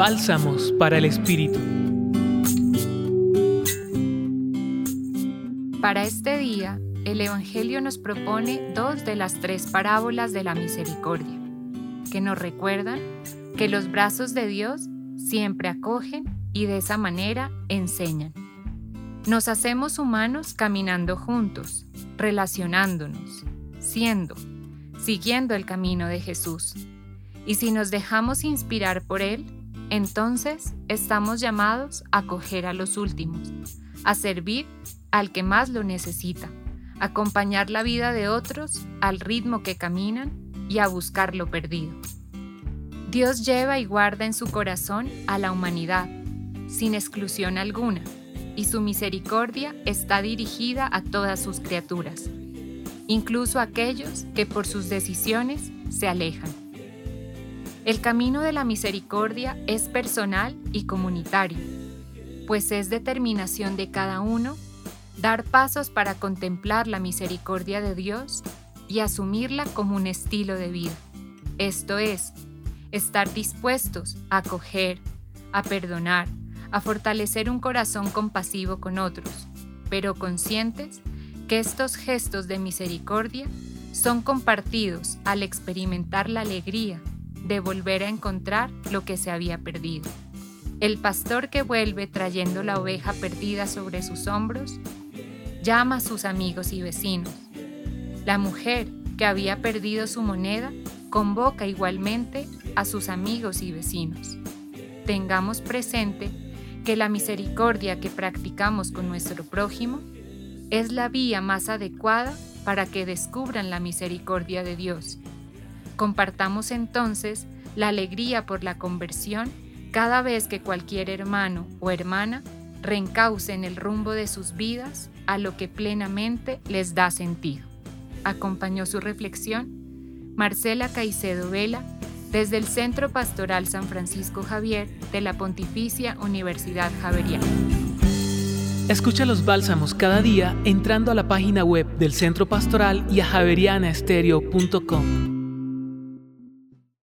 Bálsamos para el Espíritu. Para este día, el Evangelio nos propone dos de las tres parábolas de la misericordia, que nos recuerdan que los brazos de Dios siempre acogen y de esa manera enseñan. Nos hacemos humanos caminando juntos, relacionándonos, siendo, siguiendo el camino de Jesús. Y si nos dejamos inspirar por Él, entonces estamos llamados a acoger a los últimos, a servir al que más lo necesita, a acompañar la vida de otros al ritmo que caminan y a buscar lo perdido. Dios lleva y guarda en su corazón a la humanidad, sin exclusión alguna, y su misericordia está dirigida a todas sus criaturas, incluso a aquellos que por sus decisiones se alejan. El camino de la misericordia es personal y comunitario, pues es determinación de cada uno dar pasos para contemplar la misericordia de Dios y asumirla como un estilo de vida. Esto es, estar dispuestos a acoger, a perdonar, a fortalecer un corazón compasivo con otros, pero conscientes que estos gestos de misericordia son compartidos al experimentar la alegría de volver a encontrar lo que se había perdido. El pastor que vuelve trayendo la oveja perdida sobre sus hombros llama a sus amigos y vecinos. La mujer que había perdido su moneda convoca igualmente a sus amigos y vecinos. Tengamos presente que la misericordia que practicamos con nuestro prójimo es la vía más adecuada para que descubran la misericordia de Dios Compartamos entonces la alegría por la conversión cada vez que cualquier hermano o hermana reencauce en el rumbo de sus vidas a lo que plenamente les da sentido. Acompañó su reflexión Marcela Caicedo Vela desde el Centro Pastoral San Francisco Javier de la Pontificia Universidad Javeriana. Escucha los bálsamos cada día entrando a la página web del Centro Pastoral y a javerianaestereo.com.